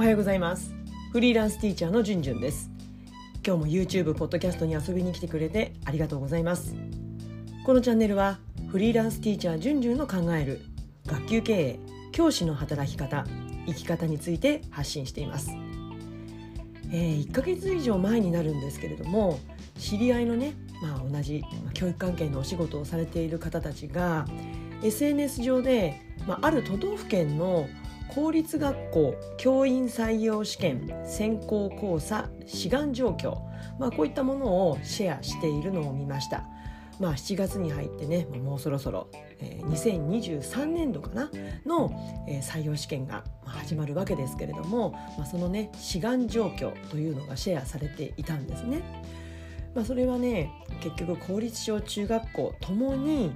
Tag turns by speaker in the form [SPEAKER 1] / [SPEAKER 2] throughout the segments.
[SPEAKER 1] おはようございます。フリーランスティーチャーのじゅんじゅんです。今日も YouTube ポッドキャストに遊びに来てくれてありがとうございます。このチャンネルはフリーランスティーチャーじゅんじゅんの考える学級経営教師の働き方生き方について発信しています。えー、1ヶ月以上前になるんですけれども知り合いのね、まあ、同じ教育関係のお仕事をされている方たちが SNS 上で、まあ、ある都道府県の公立学校教員採用試験選考考査志願状況、まあ、こういったものをシェアしているのを見ました。まあ、7月に入ってねもうそろそろ、えー、2023年度かなの、えー、採用試験が始まるわけですけれども、まあ、そのね志願状況というのがシェアされていたんですね。まあ、それはね結局公立小中学校ともに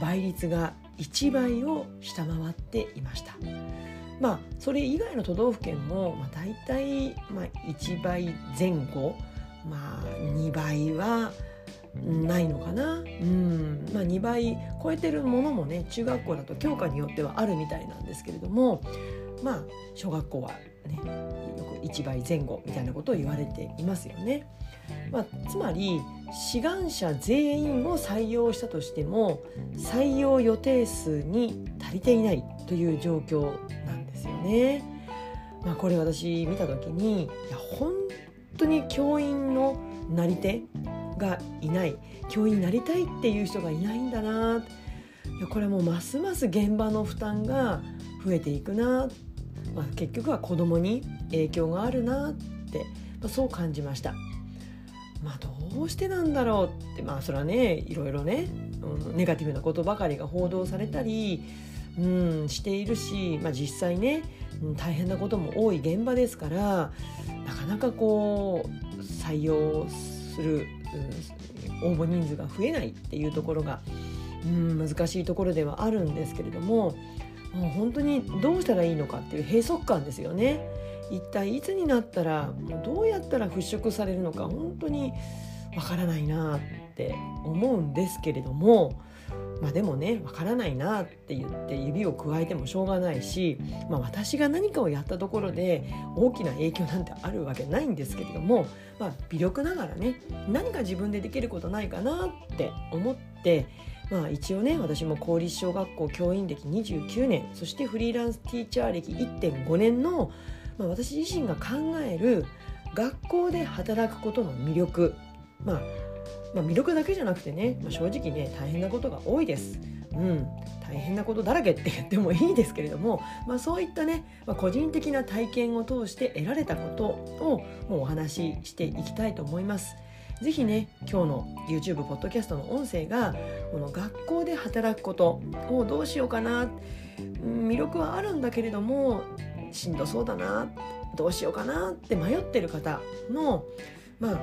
[SPEAKER 1] 倍率が1倍を下回っていました。まあそれ以外の都道府県も、まあ、大体、まあ、1倍前後、まあ、2倍はないのかな、うん。まあ、2倍超えてるものもね中学校だと教科によってはあるみたいなんですけれどもまあ小学校はねよく1倍前後みたいなことを言われていますよね。まあ、つまり志願者全員を採用したとしても採用予定数に足りていない。という状況なんですよね。まあ、これ私見た時にいや本当に教員のなり手がいない。教員になりたいっていう人がいないんだないやこれもうますます現場の負担が増えていくな、まあ、結局は子どもに影響があるなって、まあ、そう感じました。まあ、どうしてなんだろうって。まあそれはねいろいろね、うん、ネガティブなことばかりが報道されたり、うん、しているし、まあ、実際ね、うん、大変なことも多い現場ですからなかなかこう採用するうん応募人数が増えないっていうところがうん難しいところではあるんですけれどももう本当にどうしたらいいのかっていう閉塞感ですよね。一体いつになったらもうどうやったら払拭されるのか本当にわからないなって思うんですけれどもまあでもねわからないなって言って指を加えてもしょうがないし、まあ、私が何かをやったところで大きな影響なんてあるわけないんですけれども、まあ、微力ながらね何か自分でできることないかなって思ってまあ一応ね私も公立小学校教員歴29年そしてフリーランスティーチャー歴1.5年の、まあ、私自身が考える学校で働くことの魅力まあまあ、魅力だけじゃなくてね、まあ、正直ね大変なことが多いです。うん、大変なことだらけって言ってもいいですけれども、まあ、そういったね、まあ、個人的な体験を通して得られたことをもうお話ししていきたいと思います。ぜひね今日の YouTube ポッドキャストの音声がこの学校で働くことをどうしようかな、魅力はあるんだけれどもしんどそうだなどうしようかなって迷ってる方のまあ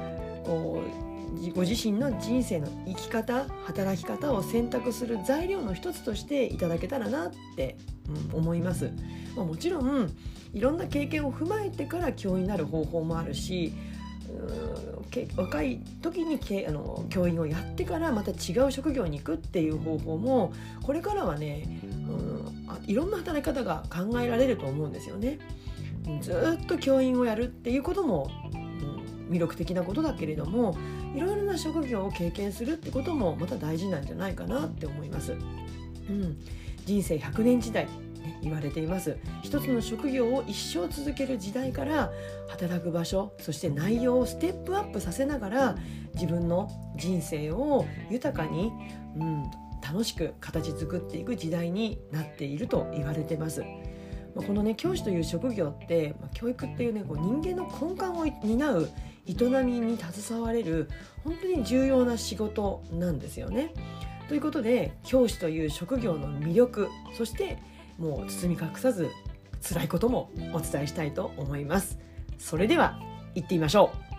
[SPEAKER 1] こうご自身の人生の生き方働き方を選択する材料の一つとしていただけたらなって、うん、思います、まあ、もちろんいろんな経験を踏まえてから教員になる方法もあるし若い時にけあの教員をやってからまた違う職業に行くっていう方法もこれからはね、うん、いろんな働き方が考えられると思うんですよね。ずっと教員をやるっていうことも、魅力的なことだけれどもいろいろな職業を経験するってこともまた大事なんじゃないかなって思います。うん、人生100年時代言われています一つの職業を一生続ける時代から働く場所そして内容をステップアップさせながら自分の人生を豊かに、うん、楽しく形作っていく時代になっていると言われてます。このね教師という職業って、教育っていうねこう人間の根幹を担う営みに携われる本当に重要な仕事なんですよね。ということで教師という職業の魅力そしてもう包み隠さず辛いこともお伝えしたいと思います。それでは行ってみましょう。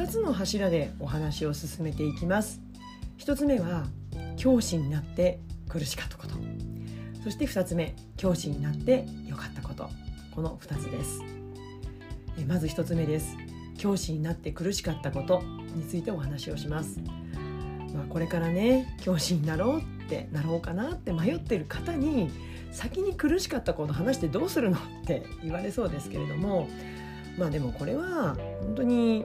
[SPEAKER 1] 2つの柱でお話を進めていきます1つ目は教師になって苦しかったこと。そして2つ目教師になって良かったこと。この2つです。えまず1つ目です。教師になって苦しかったことについてお話をします。まあ、これからね教師になろうってなろうかなって迷ってる方に先に苦しかったこと話してどうするのって 言われそうですけれども。まあでもこれは本当に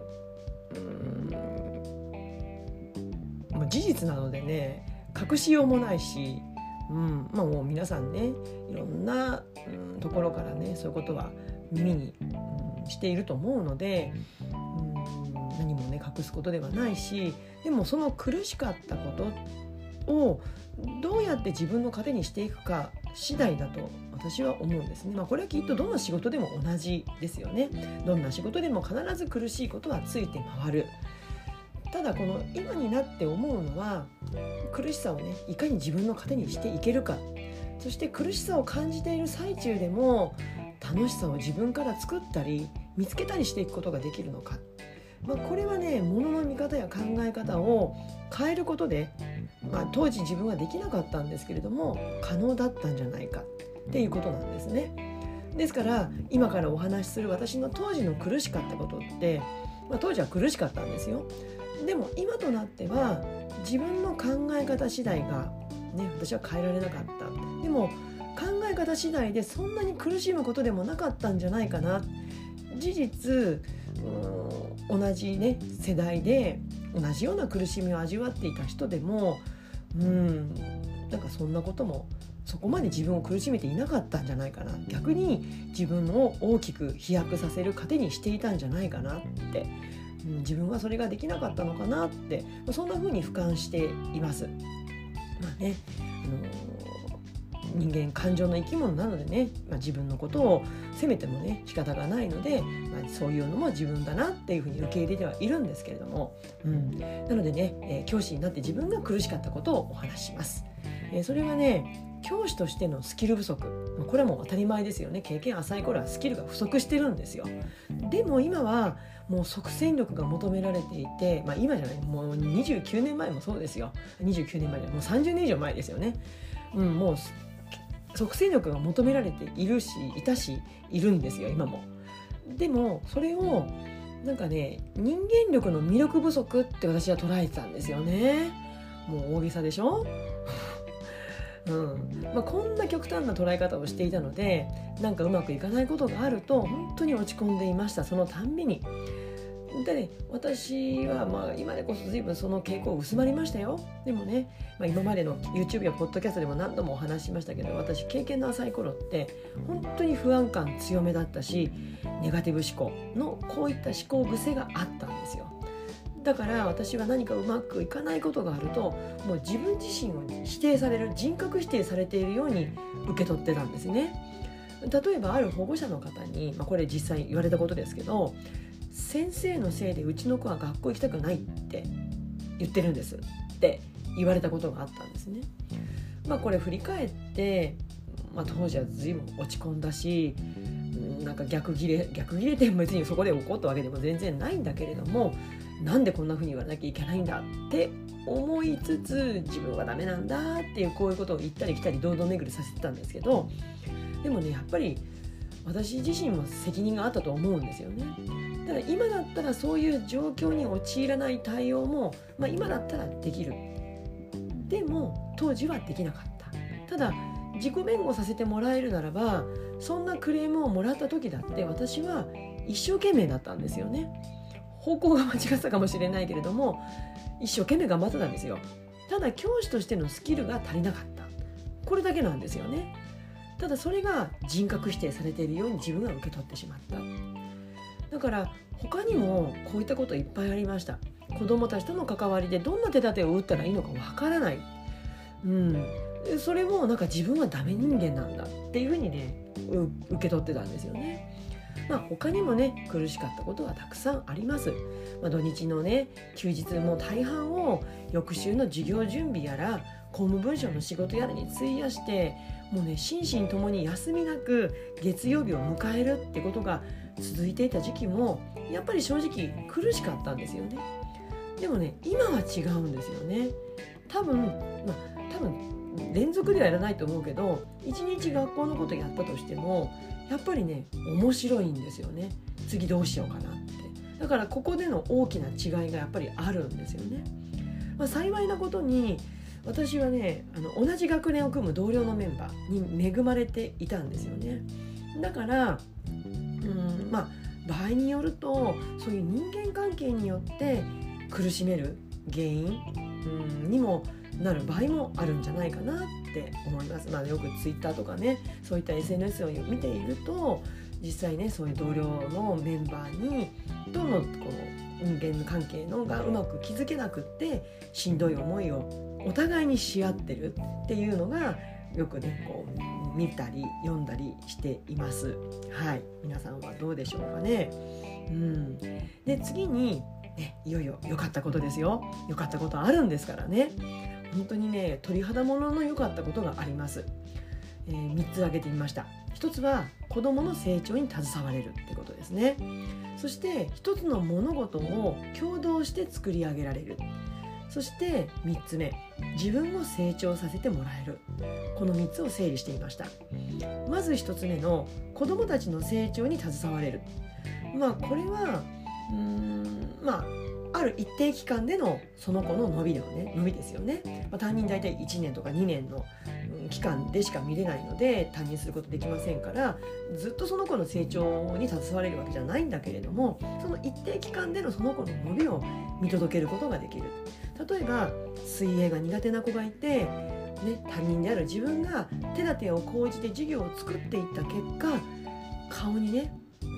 [SPEAKER 1] あ、事実なのでね隠しようもないし、うんまあ、もう皆さんねいろんな、うん、ところからねそういうことは耳に、うん、していると思うので、うん、何もね隠すことではないしでもその苦しかったことをどうやって自分の糧にしていくか次第だと私は思うんですね。まあ、これはきっとどの仕事でも同じですよね。どんな仕事でも必ず苦しいことはついて回る。ただこの今になって思うのは苦しさをねいかに自分の糧にしていけるかそして苦しさを感じている最中でも楽しさを自分から作ったり見つけたりしていくことができるのか、まあ、これはねものの見方や考え方を変えることで、まあ、当時自分はできなかったんですけれども可能だったんじゃないかっていうことなんですね。ですから今からお話しする私の当時の苦しかったことって、まあ、当時は苦しかったんですよ。でも今となっては自分の考え方次第が、ね、私は変えられなかった。でも考え方次第でそんなに苦しむことでもなかったんじゃないかな。事実同じね世代で同じような苦しみを味わっていた人でもうんなんかそんなこともそこまで自分を苦しめていなかったんじゃないかな。逆に自分を大きく飛躍させる糧にしていたんじゃないかなって、自分はそれができなかったのかなってそんな風に俯瞰しています。まあねあの人間感情の生き物なのでね、まあ、自分のことを責めてもね仕方がないので、まあ、そういうのも自分だなっていうふうに受け入れてはいるんですけれども、うん、なのでね、えー、教師になって自分が苦しかったことをお話しします。えー、それはね教師としてのスキル不足。これはもう当たり前ですよね。経験浅い頃はスキルが不足してるんですよ。でも今はもう即戦力が求められていて、まあ、今じゃない。もう29年前もそうですよ。29年前でもう30年以上前ですよね、うん、もう即戦力が求められているしいたしいるんですよ今も。でもそれをなんかね人間力の魅力不足って私は捉えてたんですよね。もう大げさでしょ？うんまあ、こんな極端な捉え方をしていたのでなんかうまくいかないことがあると本当に落ち込んでいましたそのたんびに。でね私はまあ今でこそ随分その傾向薄まりましたよでもね、まあ、今までの YouTube やポッドキャストでも何度もお話ししましたけど私経験の浅い頃って本当に不安感強めだったしネガティブ思考のこういった思考癖があったんですよ。だから私は何かうまくいかないことがあるともう自分自身を否定される人格否定されているように受け取ってたんですね。例えばある保護者の方に、まあ、これ実際言われたことですけど先生のせいでうちの子は学校行きたくないって言ってるんですって言われたことがあったんですね。まあ、これ振り返って、まあ、当時は随分落ち込んだしなんか逆ギレ逆ギレって別にそこで怒ったわけでも全然ないんだけれどもなんでこんな風に言わなきゃいけないんだって思いつつ自分はダメなんだっていうこういうことを言ったり来たり堂々巡りさせてたんですけどでもねやっぱり私自身も責任があったと思うんですよね。ただ今だったらそういう状況に陥らない対応も、まあ、今だったらできる。でも当時はできなかった。ただ自己弁護させてもらえるならばそんなクレームをもらった時だって私は一生懸命だったんですよね。方向が間違ったかもしれないけれども一生懸命頑張ってたんですよ。ただ教師としてのスキルが足りなかった。これだけなんですよね。ただそれが人格否定されているように自分が受け取ってしまった。だから他にもこういったこといっぱいありました。子供たちとの関わりでどんな手立てを打ったらいいのかわからない。うん。それもなんか自分はダメ人間なんだっていうふうにね受け取ってたんですよね。まあ、他にもね苦しかったことはたくさんあります、まあ、土日のね休日も大半を翌週の授業準備やら公務文書の仕事やらに費やしてもうね心身ともに休みなく月曜日を迎えるってことが続いていた時期もやっぱり正直苦しかったんですよね。でもね今は違うんですよね。多分まあ多分連続ではやらないと思うけど一日学校のことやったとしてもやっぱりね面白いんですよね次どうしようかなってだからここでの大きな違いがやっぱりあるんですよね。まあ、幸いなことに私はねあの同じ学年を組む同僚のメンバーに恵まれていたんですよね。だからうんまあ場合によるとそういう人間関係によって苦しめる原因うんにもなる場合もあるんじゃないかなって思います。まあ、よくツイッターとかねそういった SNS を見ていると実際ねそういう同僚のメンバーにとのこの人間関係のがうまく築けなくってしんどい思いをお互いにし合ってるっていうのがよくねこう見たり読んだりしています。はい皆さんはどうでしょうかね。うん、で次に、ね、いよいよ良かったことですよ良かったことあるんですからね本当にね鳥肌ものの良かったことがあります、えー、3つ挙げてみました。1つは子どもの成長に携われるってことですね。そして1つの物事を共同して作り上げられる。そして3つ目自分を成長させてもらえる。この3つを整理していました。まず1つ目の子どもたちの成長に携われる。まあこれはうーんまあある一定期間でのその子の伸びだよね。伸びですよね、まあ、担任大体1年とか2年の期間でしか見れないので担任することできませんからずっとその子の成長に携われるわけじゃないんだけれどもその一定期間でのその子の伸びを見届けることができる。例えば水泳が苦手な子がいて、ね、担任である自分が手立てを講じて授業を作っていった結果顔にね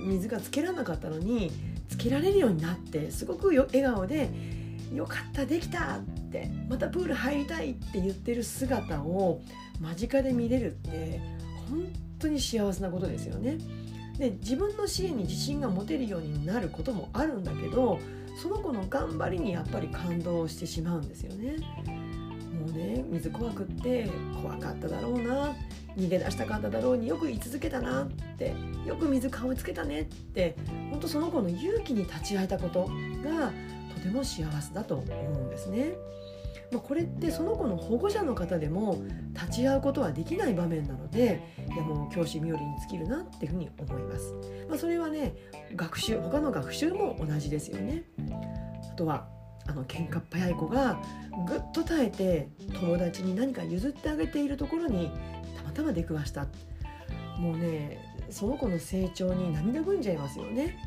[SPEAKER 1] 水がつけられなかったのにつけられるようになってすごくよ笑顔で「よかったできた!」って「またプール入りたい!」って言ってる姿を間近で見れるって本当に幸せなことですよね。で自分の支援に自信が持てるようになることもあるんだけどその子の頑張りにやっぱり感動してしまうんですよね。もうね水怖くって怖かっただろうな逃げ出したかっただろうによく言い続けたなってよく水顔つけたねって本当その子の勇気に立ち会えたことがとても幸せだと思うんですね。まあ、これってその子の保護者の方でも立ち会うことはできない場面なのでいやもう教師冥利に尽きるなっていうふうに思います。まあ、それはね学習他の学習も同じですよね。あとはあの喧嘩っ早い子がぐっと耐えて友達に何か譲ってあげているところにたまたま出くわした。もうねその子の成長に涙ぐんじゃいますよね。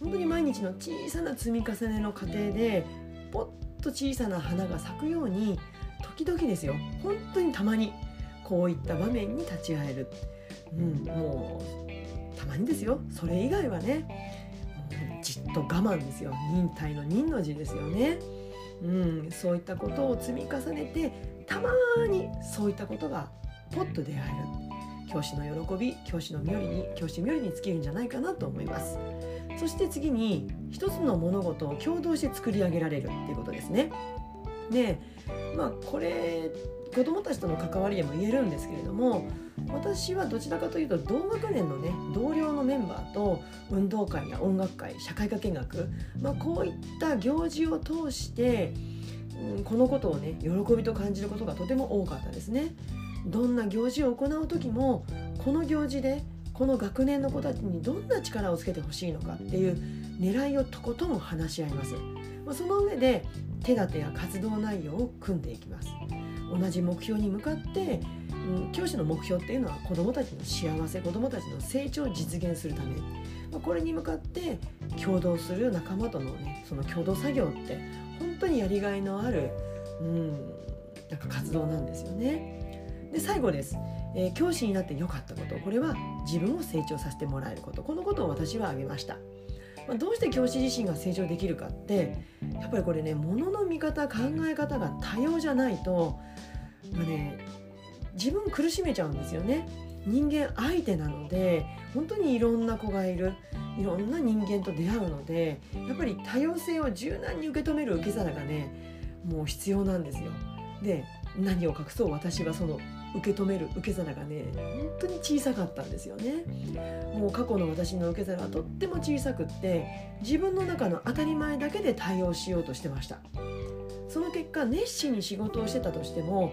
[SPEAKER 1] 本当に毎日の小さな積み重ねの過程でポッと小さな花が咲くように時々ですよ。本当にたまにこういった場面に立ち会える、うん、もうたまにですよ。それ以外はね。と我慢ですよ。忍耐の忍の字ですよね、うん、そういったことを積み重ねてたまにそういったことがポッと出会える。教師の喜び教師の妙利に教師冥利に尽きるんじゃないかなと思います。そして次に一つの物事を共同して作り上げられるっていうことですね。でまあこれ子どもたちとの関わりでも言えるんですけれども私はどちらかというと同学年のね同僚のメンバーと運動会や音楽会社会科見学、まあ、こういった行事を通して、うん、このことをね喜びと感じることがとても多かったですね。どんな行事を行う時もこの行事でこの学年の子たちにどんな力をつけてほしいのかっていう狙いをとことん話し合います。まあ、その上で手立てや活動内容を組んでいきます。同じ目標に向かって、うん、教師の目標っていうのは子どもたちの幸せ子どもたちの成長を実現するため、まあ、これに向かって共同する仲間とのねその共同作業って本当にやりがいのある、うん、なんか活動なんですよね。で最後です、えー、教師になって良かったことこれは自分を成長させてもらえることこのことを私は挙げました。まあ、どうして教師自身が成長できるかってやっぱりこれねものの見方考え方が多様じゃないと、まあね、自分苦しめちゃうんですよね。人間相手なので本当にいろんな子がいるいろんな人間と出会うのでやっぱり多様性を柔軟に受け止める受け皿がねもう必要なんですよ。で何を隠そう？私はその受け止める受け皿がね本当に小さかったんですよね。もう過去の私の受け皿はとっても小さくって自分の中の当たり前だけで対応しようとしてました。その結果熱心に仕事をしてたとしても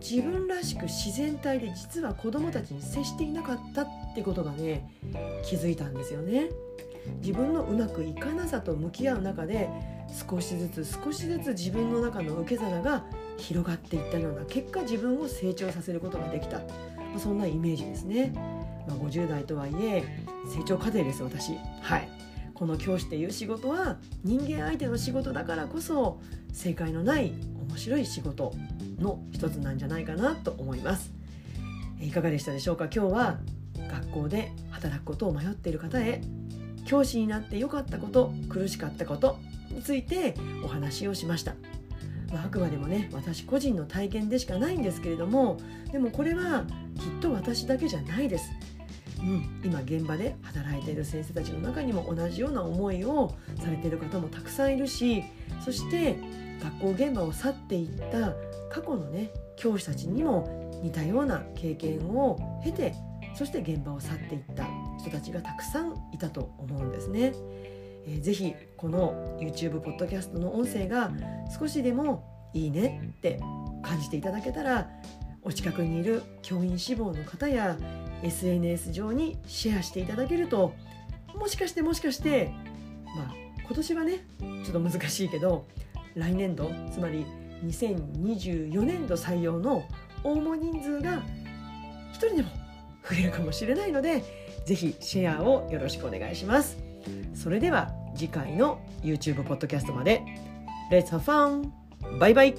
[SPEAKER 1] 自分らしく自然体で実は子供たちに接していなかったってことがね気づいたんですよね。自分のうまくいかなさと向き合う中で少しずつ少しずつ自分の中の受け皿が広がっていったような結果自分を成長させることができた、まあ、そんなイメージですね、まあ、50代とはいえ成長過程です私。はい。この教師っていう仕事は人間相手の仕事だからこそ正解のない面白い仕事の一つなんじゃないかなと思います。いかがでしたでしょうか？今日は学校で働くことを迷っている方へ教師になって良かったこと苦しかったことについてお話をしました、まあ、あくまでもね私個人の体験でしかないんですけれどもでもこれはきっと私だけじゃないですうん、今現場で働いている先生たちの中にも同じような思いをされている方もたくさんいるしそして学校現場を去っていった過去のね教師たちにも似たような経験を経てそして現場を去っていった人たちがたくさんいたと思うんですね。えー、ぜひこの YouTube ポッドキャストの音声が少しでもいいねって感じていただけたらお近くにいる教員志望の方や SNS 上にシェアしていただけるともしかしてもしかしてまあ今年はねちょっと難しいけど来年度つまり2024年度採用の応募人数が1人でも増えるかもしれないのでぜひシェアをよろしくお願いします。それでは次回の YouTube ポッドキャストまで Let's have fun! バイバイ